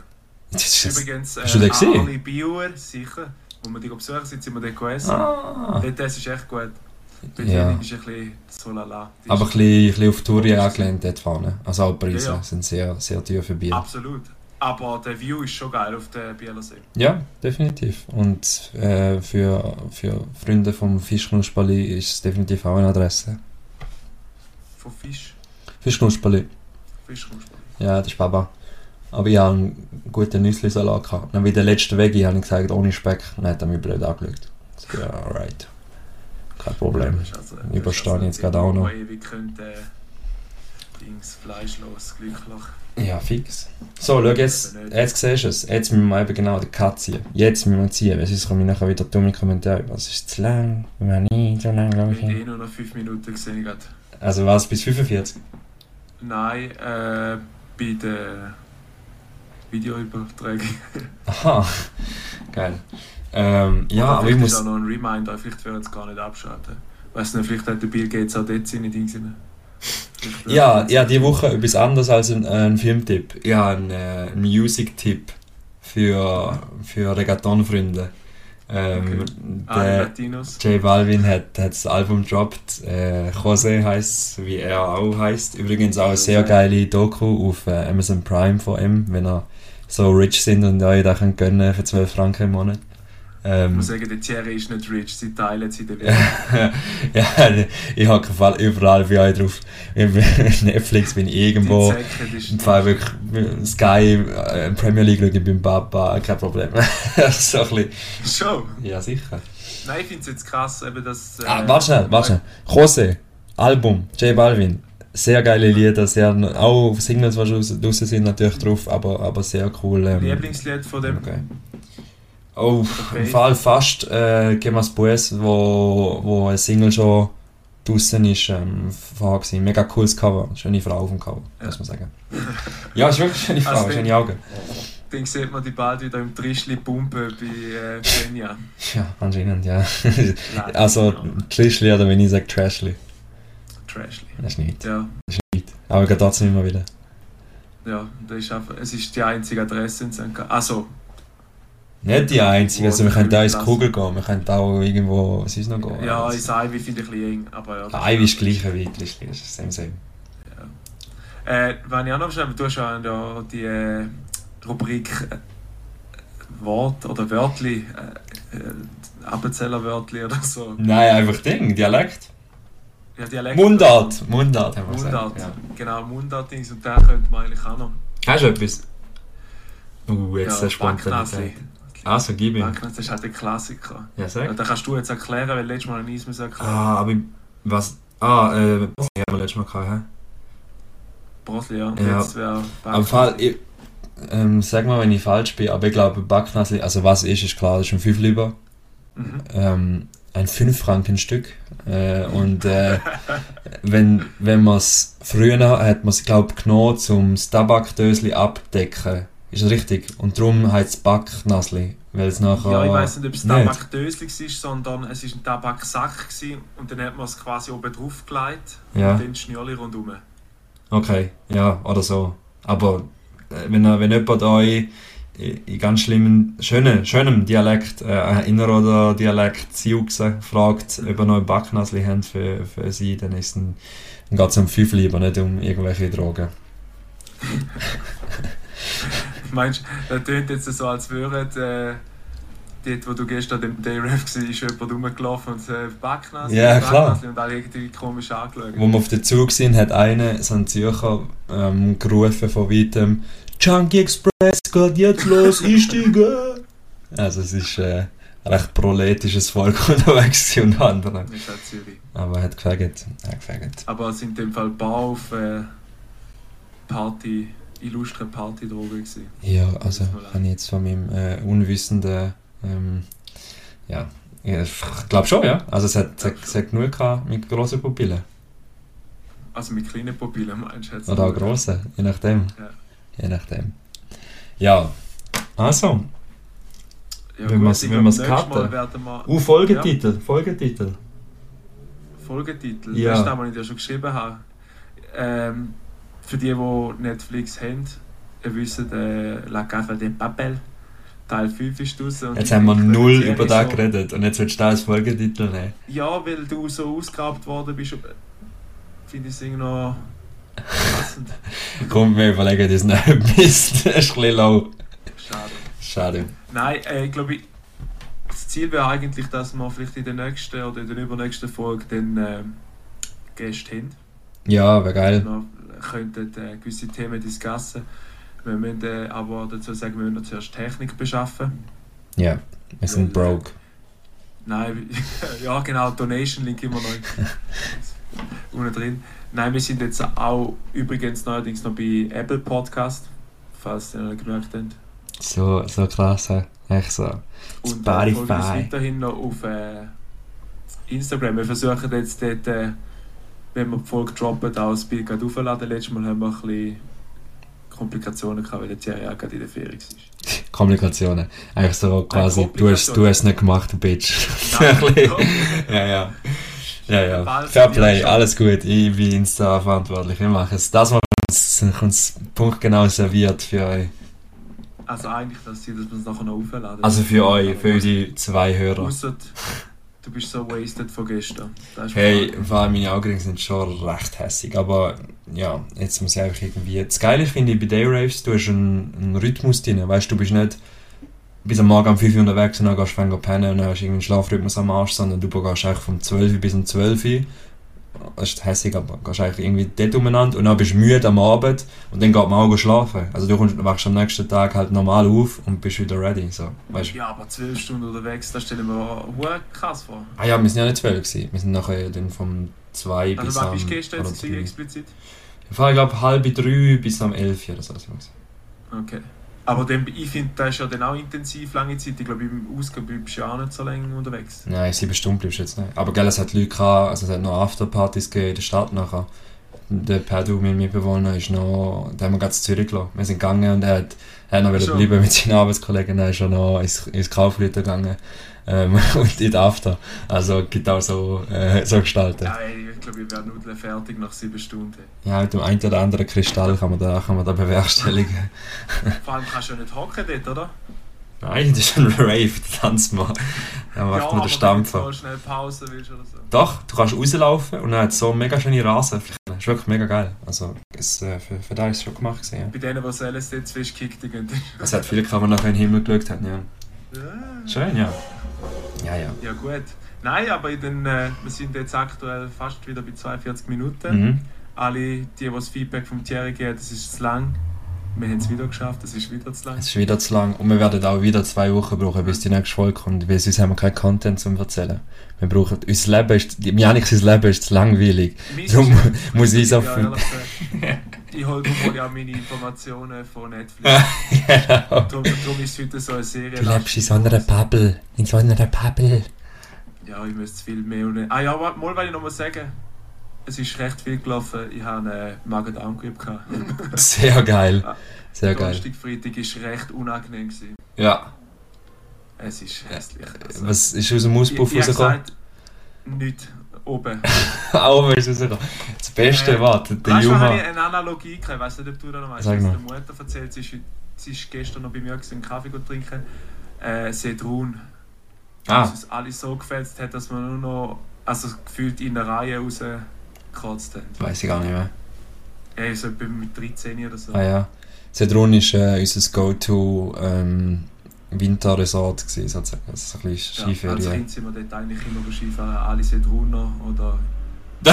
Das ist Übrigens, äh, Hast du den gesehen? Bier, sicher. Wo wir die besuchen sind, sind wir dort gegessen. Ah. Das ist echt gut. Bei ja. ist ein bisschen so lala. Aber ein bisschen, ein bisschen auf Touri angelehnt dort vorne. Also auch die Preise ja, ja. sind sehr, sehr teuer für Bier. Absolut. Aber der View ist schon geil auf der Bielersee. Ja, definitiv. Und äh, für, für Freunde vom Fischknusperli ist es definitiv auch eine Adresse. Von Fisch? Fischknusperli. Fischknusperli. Ja, das ist Baba. Aber ich hatte einen guten Nüssli-Salat. Gehabt. Dann wie der letzte Weg habe ich gesagt, ohne Speck. Dann hat er mich blöd angeschaut. So, ja, alright. Kein Problem. Also, Überstehe also jetzt gerade auch noch. Ewig könnte, äh, Dings, fleischlos, glücklich. Ja, fix. So, schau jetzt, jetzt siehst du es. Jetzt müssen wir eben genau den Cut ziehen. Jetzt müssen wir ziehen, weil sonst komme ich nachher wieder dumme Kommentare. Was ist zu lang? Wir haben nie so lang, glaube ich. Ich habe eh nur noch 5 Minuten gesehen. Also was, bis 45? Nein, äh, bei der Videoübertragung. [laughs] Aha, geil. Ähm, ja, aber, ich muss... auch noch ein Reminder, vielleicht werden es gar nicht abschalten. Weißt du, vielleicht hat der Bill Gates auch dort seine Dinge ja, ja, die Woche etwas anderes als ein, ein Filmtipp. Habe einen, äh, Music-Tipp für, für Reggaeton-Freunde. Ähm, okay. J Balvin hat, hat das Album gedroppt. Äh, Jose heißt wie er auch heißt. Übrigens auch eine sehr geile Doku auf äh, Amazon Prime von ihm, wenn er so rich sind und euch da könnt gönnen für 12 Franken im Monat. Ich muss sagen, der Thierry ist nicht rich, sie teilen sie [laughs] den ja, ich habe Fall überall bei euch drauf. [laughs] Netflix bin ich irgendwo. Im Fall wirklich Sky, äh, Premier League schaue ich beim Papa, kein Problem. [laughs] so ein bisschen. Schon? Ja, sicher. Nein, ich finde es jetzt krass, eben dass... Äh, ah, warte schnell, warte schnell. Jose, Album, J Balvin. Sehr geile Lieder, sehr, auch Singles, die draußen sind, natürlich drauf, aber, aber sehr cool. Ähm, Lieblingslied von dem? Okay. Oh, okay. im Fall fast äh, Gemas Pues, wo, wo ein Single schon draußen ist, ähm, vorher Mega cooles Cover. Schöne Frau auf dem Cover, ja. muss man sagen. ja, ist wirklich eine schöne Frau, also schöne Augen. Dann sieht man die bald wieder im Trischli pumpen bei äh, Kenia. [laughs] ja, anscheinend, ja. [laughs] also, Trischli oder wenn ich sage Trashli. Trashli. Das ist nicht. Ja. Das ist nicht. Aber ich gehe trotzdem immer wieder. Ja, das ist einfach, es ist die einzige Adresse in St. Gallen. Also, nicht die einzige, also wir können da ins Kugel gehen, wir können auch irgendwo, was ist noch gehen? Ja, also. ins Ivy finde ich ein bisschen eng, aber ja. Ivy ist gleich wie das ist same same. Ja. Äh, wenn ich auch noch beschreibe, du hast ja die äh, Rubrik äh, Wort oder Wörtli, äh, äh, Appenzeller-Wörtli oder so. Nein, einfach Ding, Dialekt. Ja, Dialekt. Mundart, Mundart haben wir Mundart, gesagt. Ja. genau, Mundart-Dings und da könnte man eigentlich auch noch. Hast du etwas? Uh, jetzt ja, spontan. Also, gib ihm. Das ist halt ein Klassiker. Ja, sag. Da kannst du jetzt erklären, weil letztes Mal ein Eis erklären. Ah, aber was... Ah, äh, was haben wir letztes Mal gehabt, hä? Brosli, ja. ja. Jetzt wäre... Aber Fall, ich, ähm, sag mal, wenn ich falsch bin, aber ich glaube, Backnasli, also was ist, ist klar, das ist ein Fünfliber. Mhm. Ähm, ein 5 Franken Stück. Äh, und äh, [laughs] wenn, wenn man es früher hat man es, glaube ich, genommen, um das Tabakdösli abdecken ist das richtig? Und darum heißt es Backnasli, weil es nachher... Ja, ich weiß nicht, ob es Tabakdösli war, sondern es war ein Tabaksack und dann hat man es quasi oben drauf gelegt ja. und dann Schnürli rundherum. Okay, ja, oder so. Aber äh, wenn, wenn jemand euch in ganz schlimmen, schönen, schönem Dialekt, äh, innerer Dialekt Siuxe fragt, ob ihr noch ein Backnasli habt für, für sie, dann, ist ein, dann geht es um fünf lieber, nicht um irgendwelche Drogen. [laughs] [laughs] Meinst du, das tönt jetzt so, als würden äh, dort, wo du gestern im Dayref warst, ist jemand rumgelaufen und äh, Backnase ja, klar. und alle irgendwie komisch angeschaut. Wo wir auf den Zug sind, hat einer, so ein Zürcher, ähm, gerufen von weitem «Chunky Express geht jetzt los, [laughs] einsteigen!» Also es ist äh, ein recht proletisches Volk [laughs] unterwegs und andere. Ist halt Zürich. Aber er hat. Er hat gefegt. Aber es sind in dem Fall Bau auf äh, Party illustre Partydroge gewesen. Ja, also kann ich jetzt von meinem äh, unwissenden, ähm, ja, ich glaube schon, ja. Also es hat, ja, es hat genug gehabt mit grossen Pupillen. Also mit kleinen Pupillen meinst du jetzt? Oder auch grossen, je nachdem. Ja. Je nachdem. Ja, also. Ja, wenn wir es cutten. Uh, Folgetitel, ja. Folgetitel. Folgetitel, ja. das ist das, was ich dir schon geschrieben habe. Ähm, für die, die Netflix haben, ihr wisst, äh, La Casa de Papel, Teil 5 ist draußen. Jetzt haben wir null über das geredet und jetzt willst du das als Folgetitel nehmen. Ja, weil du so ausgegrabt worden bist, finde ich es irgendwie noch passend. [laughs] Komm, wir überlegen das noch [laughs] etwas. das ist ein bisschen low. Schade. Schade. Nein, äh, ich glaube, das Ziel wäre eigentlich, dass wir vielleicht in der nächsten oder in der übernächsten Folge dann äh, Gäste haben. Ja, wäre geil könnten äh, gewisse Themen diskutieren. Wir müssen äh, aber dazu sagen, wir müssen zuerst Technik beschaffen. Ja, wir sind Weil, broke. Nein, [laughs] ja genau, Donation-Link immer noch [laughs] unten drin. Nein, wir sind jetzt auch übrigens neuerdings noch bei Apple Podcast, falls ihr noch gemerkt habt. So, so krass, echt so. Und Spotify. Und äh, weiterhin noch auf äh, Instagram. Wir versuchen jetzt dort äh, wenn wir die Folge droppen, auch das Bild aufladen. Letztes Mal haben wir ein bisschen Komplikationen gehabt, weil der Thierry auch gerade in der Ferie war. [laughs] Komplikationen. Eigentlich so quasi, du hast, du hast es nicht gemacht, Bitch. [laughs] ja, ja. Ja, ja. Fair Play, alles gut. Ich bin Insta verantwortlich. Wir machen es. Das, was uns punktgenau serviert für euch. Also eigentlich, dass sie das nachher noch aufladen. Also für euch, für unsere zwei Hörer. Ausser Du bist so wasted von gestern. Hey, weil meine Augen sind schon recht hässig, aber ja, jetzt muss ich einfach irgendwie... Das Geile finde ich bei Day Raves, du hast einen, einen Rhythmus drin, weißt du, bist nicht bis am Morgen um 5 Uhr unterwegs und dann gehst du pennen und dann hast du irgendwie einen Schlafrhythmus am Arsch, sondern du gehst eigentlich vom 12 Uhr bis um 12 Uhr. Das ist hässlich, aber gehst eigentlich irgendwie dort umeinander und dann bist du müde am Abend und dann geht man auch schlafen. Also du kommst, wachst am nächsten Tag halt normal auf und bist wieder ready. So, weißt? Ja, aber 12 Stunden unterwegs, das stelle ich mir krass vor. Ah ja, wir sind ja nicht 12 gewesen. Wir sind nachher dann vom 2 bis Also, am... wann bist du gestern explizit? Ich fahre, glaube halb drei bis am 11 oder so. Okay. Aber dann, ich finde, das ist ja dann auch intensiv lange Zeit. Ich glaube, im Ausgang bleibst du ja auch nicht so lange unterwegs. Nein, sieben Stunden bleibst du jetzt nicht. Aber gell, es hat Leute gehabt, also es hat noch Afterpartys gegeben in der Stadt nachher. Der Pedro, mein Mitbewohner, ist noch, den haben wir zu Zürich gelassen. Wir sind gegangen und er hat, er hat noch wieder bleiben mit seinen Arbeitskollegen, dann ist er noch ins, ins Kaufleuten gegangen. Ähm, [laughs] und in die After. Also, gibt auch so, äh, so Gestalten. Ja, ich glaube, ich wäre Nudeln fertig nach sieben Stunden. Ja, mit dem einen oder anderen Kristall kann man da, kann man da bewerkstelligen. [laughs] Vor allem kannst du ja nicht hocken dort, oder? Nein, das ist ein Rave, tanzt man. Da macht ja, man den Stampfer. wenn du schnell Pause willst oder so. Doch, du kannst rauslaufen und dann hat so mega schöne Rasenflächen. Das ist wirklich mega geil. Also, es, äh, für, für da ist es schon gemacht. Gewesen, ja. Bei denen, die das LSD fest kickt, die Es hat viele gehabt, die nachher in den Himmel geschaut haben. Ja. Ja. Schön, ja. Ja, ja. Ja gut. Nein, aber in den, äh, wir sind jetzt aktuell fast wieder bei 42 Minuten. Mhm. Alle, die, die das Feedback vom Thierry geben, das ist zu lang. Wir haben es wieder geschafft, das ist wieder zu lang. Es ist wieder zu lang und wir werden auch wieder zwei Wochen brauchen, bis die nächste Folge kommt, weil sonst haben wir keinen Content zum erzählen. Wir brauchen, unser Leben ist, Janik, sein Leben ist zu langweilig. Mein Darum ist- muss ich so ja, [laughs] Ich hole darum ja meine Informationen von Netflix. [laughs] genau. darum, darum ist heute so eine Serie. Du lebst in so einer Bubble, in so einer Bubble. Ja, ich müsste viel mehr. Und ah ja, warte, mal will ich noch mal sagen. Es ist recht viel gelaufen. Ich habe einen Magen-Darm-Grip gehabt. [laughs] Sehr geil. Sehr geil. Donnerstag, Freitag war recht unangenehm. Gewesen. Ja. Es ist hässlich. Also, Was ist aus dem Auspuff rausgekommen? gesagt, oben. [laughs] Auch ist rausgekommen. Das Beste Äh, war, der Weißt du, habe Junge. ich eine Analogie gehabt? Ich weiß nicht, ob du da noch weißt. Sag Was mal. der Mutter erzählt, sie ist, sie ist gestern noch bei mir gewesen, einen Kaffee trinken. Äh, Sedrun. Ah, Dass es alles so gefällt hat, dass man nur noch also gefühlt in der Reihe rausgekotzt hat. weiß ich gar nicht mehr. Ja, so mit 13 oder so. Ah ja. Cedron ist äh, unser Go-To ähm, Winterresort gewesen, sozusagen. Also so ein bisschen Ja, als Skiferien. Kind sind wir dort eigentlich immer Skifahren, alle Sedruner oder... [laughs]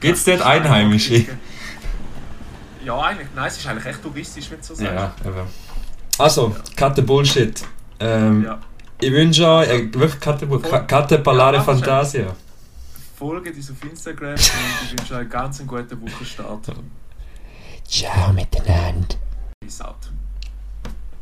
Gibt's dort Einheimische? Ja, eigentlich. Nein, es ist eigentlich echt touristisch, wenn du so sagst. ja, eben. Also, Cut the Bullshit. Ähm, Ja. Ich wünsche euch äh, wirklich. Cut the Ballare Ja, Fantasia. Folgt uns auf Instagram und ich wünsche euch einen ganz guten Wochenstart. [laughs] Ciao miteinander. Peace out.